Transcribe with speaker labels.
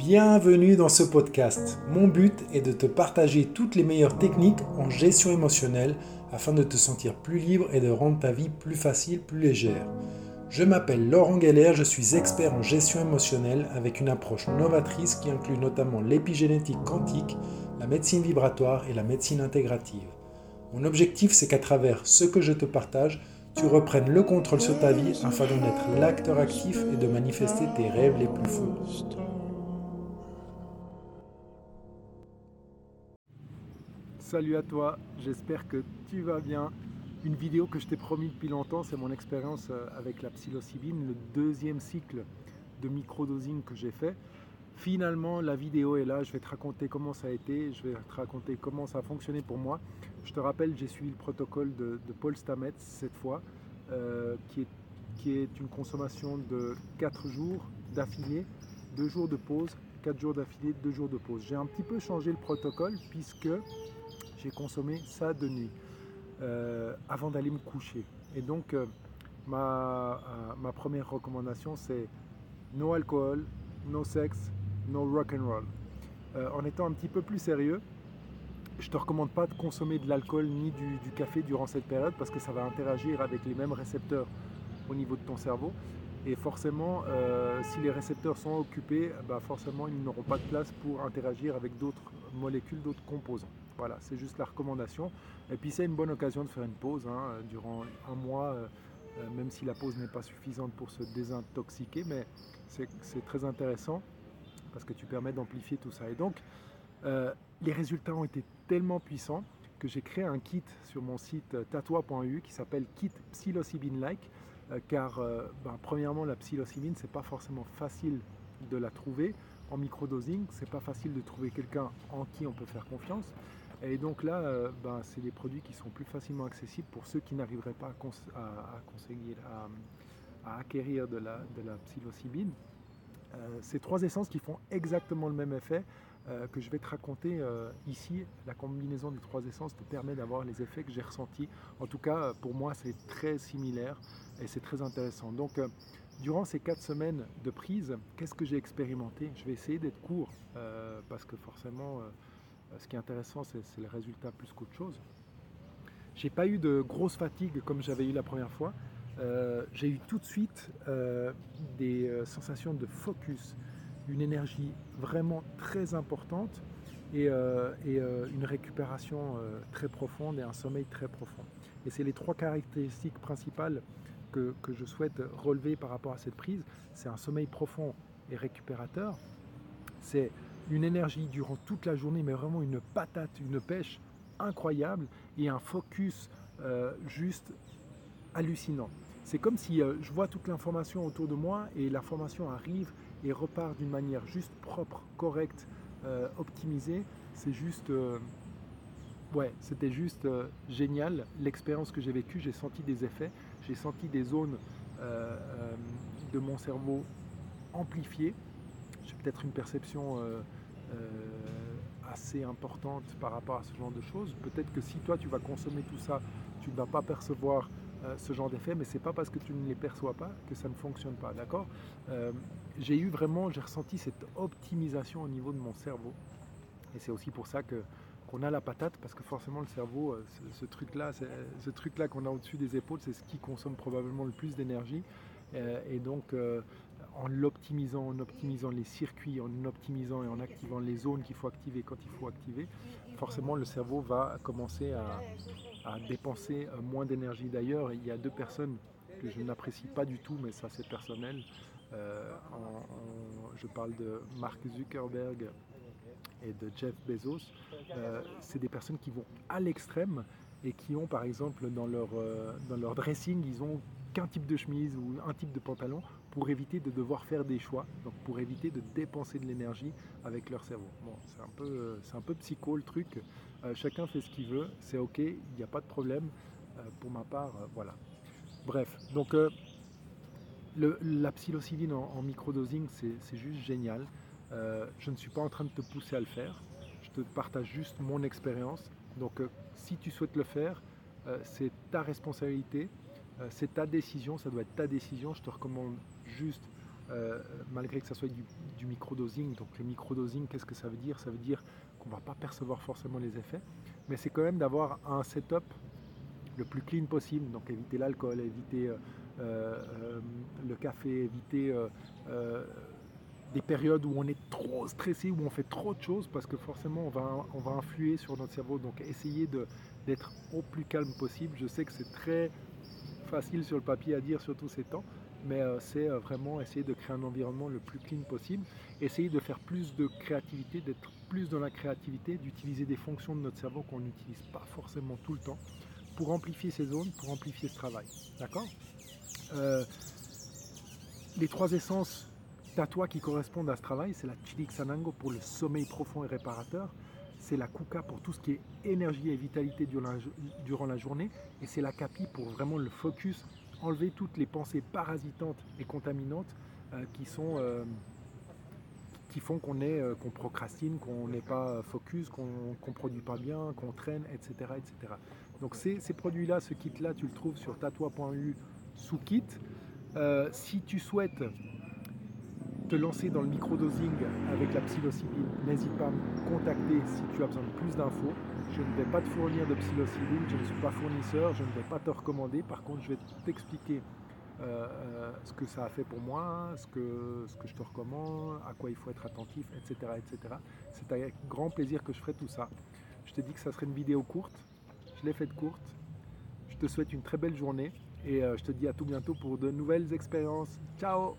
Speaker 1: Bienvenue dans ce podcast. Mon but est de te partager toutes les meilleures techniques en gestion émotionnelle afin de te sentir plus libre et de rendre ta vie plus facile, plus légère. Je m'appelle Laurent Geller, je suis expert en gestion émotionnelle avec une approche novatrice qui inclut notamment l'épigénétique quantique, la médecine vibratoire et la médecine intégrative. Mon objectif, c'est qu'à travers ce que je te partage, tu reprennes le contrôle sur ta vie afin d'en être l'acteur actif et de manifester tes rêves les plus fous. Salut à toi, j'espère que tu vas bien. Une vidéo que je t'ai promis depuis longtemps, c'est mon expérience euh, avec la psilocybine, le deuxième cycle de microdosing que j'ai fait. Finalement, la vidéo est là, je vais te raconter comment ça a été, je vais te raconter comment ça a fonctionné pour moi. Je te rappelle, j'ai suivi le protocole de, Paul Stamets cette fois, euh, qui, est, qui est une consommation de 4 jours d'affilée, 2 jours de pause, 4 jours d'affilée, 2 jours de pause. J'ai un petit peu changé le protocole puisque j'ai consommé ça de nuit euh, avant d'aller me coucher. Et donc, euh, ma, euh, ma, première recommandation, c'est no alcool, no sexe, no rock and roll. en étant un petit peu plus sérieux, je ne te recommande pas de consommer de l'alcool ni du, café durant cette période parce que ça va interagir avec les mêmes récepteurs au niveau de ton cerveau. Et forcément, si les récepteurs sont occupés, bah forcément, ils n'auront pas de place pour interagir avec d'autres molécules, d'autres composants. Voilà, c'est juste la recommandation. Et puis c'est une bonne occasion de faire une pause hein, durant un mois, euh, euh, même si la pause n'est pas suffisante pour se désintoxiquer, mais c'est très intéressant parce que tu permets d'amplifier tout ça. Et donc, euh, les résultats ont été tellement puissants que j'ai créé un kit sur mon site tatoi.eu qui s'appelle Kit Psilocybine Like, car ben, premièrement, la psilocybine, c'est pas forcément facile de la trouver en microdosing, c'est pas facile de trouver quelqu'un en qui on peut faire confiance. Et donc là, euh, ben, c'est des produits qui sont plus facilement accessibles pour ceux qui n'arriveraient pas à, conseiller, à, acquérir de la, de psilocybine. Euh, ces trois essences qui font exactement le même effet euh, que je vais te raconter ici. La combinaison des trois essences te permet d'avoir les effets que j'ai ressentis. En tout cas, pour moi, c'est très similaire et c'est très intéressant. Donc, durant ces quatre semaines de prise, qu'est-ce que j'ai expérimenté? Je vais essayer d'être court parce que forcément ce qui est intéressant, c'est le résultat plus qu'autre chose. J'ai pas eu de grosse fatigue comme j'avais eu la première fois. Euh, j'ai eu tout de suite euh, des sensations de focus, une énergie vraiment très importante et, une récupération très profonde et un sommeil très profond. Et c'est les trois caractéristiques principales que, que, je souhaite relever par rapport à cette prise. C'est un sommeil profond et récupérateur. C'est une énergie durant toute la journée, mais vraiment une patate, une pêche incroyable et un focus euh, juste hallucinant. C'est comme si euh, je vois toute l'information autour de moi et l'information arrive et repart d'une manière juste propre, correcte, euh, optimisée. C'est juste, ouais, c'était juste génial. L'expérience que j'ai vécue, j'ai senti des effets, j'ai senti des zones de mon cerveau amplifiées. J'ai peut-être une perception assez importante par rapport à ce genre de choses. Peut-être que si toi tu vas consommer tout ça, tu ne vas pas percevoir euh, ce genre d'effet, mais c'est pas parce que tu ne les perçois pas que ça ne fonctionne pas, d'accord? Euh, J'ai eu vraiment, j'ai ressenti cette optimisation au niveau de mon cerveau, et c'est aussi pour ça que qu'on a la patate, parce que forcément le cerveau, ce, truc-là, ce truc-là qu'on a au-dessus des épaules, c'est ce qui consomme probablement le plus d'énergie, et donc en l'optimisant, en optimisant les circuits, en optimisant et en activant les zones qu'il faut activer quand il faut activer, forcément le cerveau va commencer à, dépenser euh, moins d'énergie. D'ailleurs, il y a deux personnes que je n'apprécie pas du tout, mais ça c'est personnel. Euh, je parle de Mark Zuckerberg et de Jeff Bezos. Euh, c'est des personnes qui vont à l'extrême et qui ont par exemple dans leur, dans leur dressing, ils ont qu'un type de chemise ou un type de pantalon pour éviter de devoir faire des choix, donc pour éviter de dépenser de l'énergie avec leur cerveau. Bon, c'est un peu, c'est peu psycho le truc. Euh, chacun fait ce qu'il veut, c'est ok, il n'y a pas de problème. Euh, pour ma part, euh, voilà. Bref, donc la psilocybine en, en microdosing, c'est juste génial. je ne suis pas en train de te pousser à le faire. Je te partage juste mon expérience. Donc, si tu souhaites le faire, c'est ta responsabilité, c'est ta décision, ça doit être ta décision. Je te recommande juste malgré que ça soit du, du microdosing. Donc le microdosing, qu'est-ce que ça veut dire? Ça veut dire qu'on ne va pas percevoir forcément les effets, mais c'est quand même d'avoir un setup le plus clean possible. Donc éviter l'alcool, éviter le café, éviter des périodes où on est trop stressé, où on fait trop de choses, parce que forcément on va, on va influer sur notre cerveau. Donc essayer d'être au plus calme possible. Je sais que c'est très facile sur le papier à dire, surtout ces temps, mais euh, c'est euh, vraiment essayer de créer un environnement le plus clean possible, essayer de faire plus de créativité, d'être plus dans la créativité, d'utiliser des fonctions de notre cerveau qu'on n'utilise pas forcément tout le temps, pour amplifier ces zones, pour amplifier ce travail. D'accord? Euh, Les trois essences toi qui correspondent à ce travail, c'est la Sanango pour le sommeil profond et réparateur, c'est la Kuka pour tout ce qui est énergie et vitalité durant la journée, et c'est la Kapi pour vraiment le focus, enlever toutes les pensées parasitantes et contaminantes euh, euh, qui font euh, qu'on procrastine, qu'on n'est pas focus, qu'on ne produit pas bien, qu'on traîne, etc., etc. Donc ces, ces produits-là, ce kit-là, tu le trouves sur tatoi.eu sous kit. si tu souhaites te lancer dans le microdosing avec la psilocybine, n'hésite pas à me contacter si tu as besoin de plus d'infos. Je ne vais pas te fournir de psilocybine, je ne suis pas fournisseur, je ne vais pas te recommander. Par contre, je vais t'expliquer euh, euh, ce que ça a fait pour moi, ce que, ce que je te recommande, à quoi il faut être attentif, etc. etc. C'est avec grand plaisir que je ferai tout ça. Je t'ai dit que ça serait une vidéo courte, je l'ai faite courte. Je te souhaite une très belle journée et euh, je te dis à tout bientôt pour de nouvelles expériences. Ciao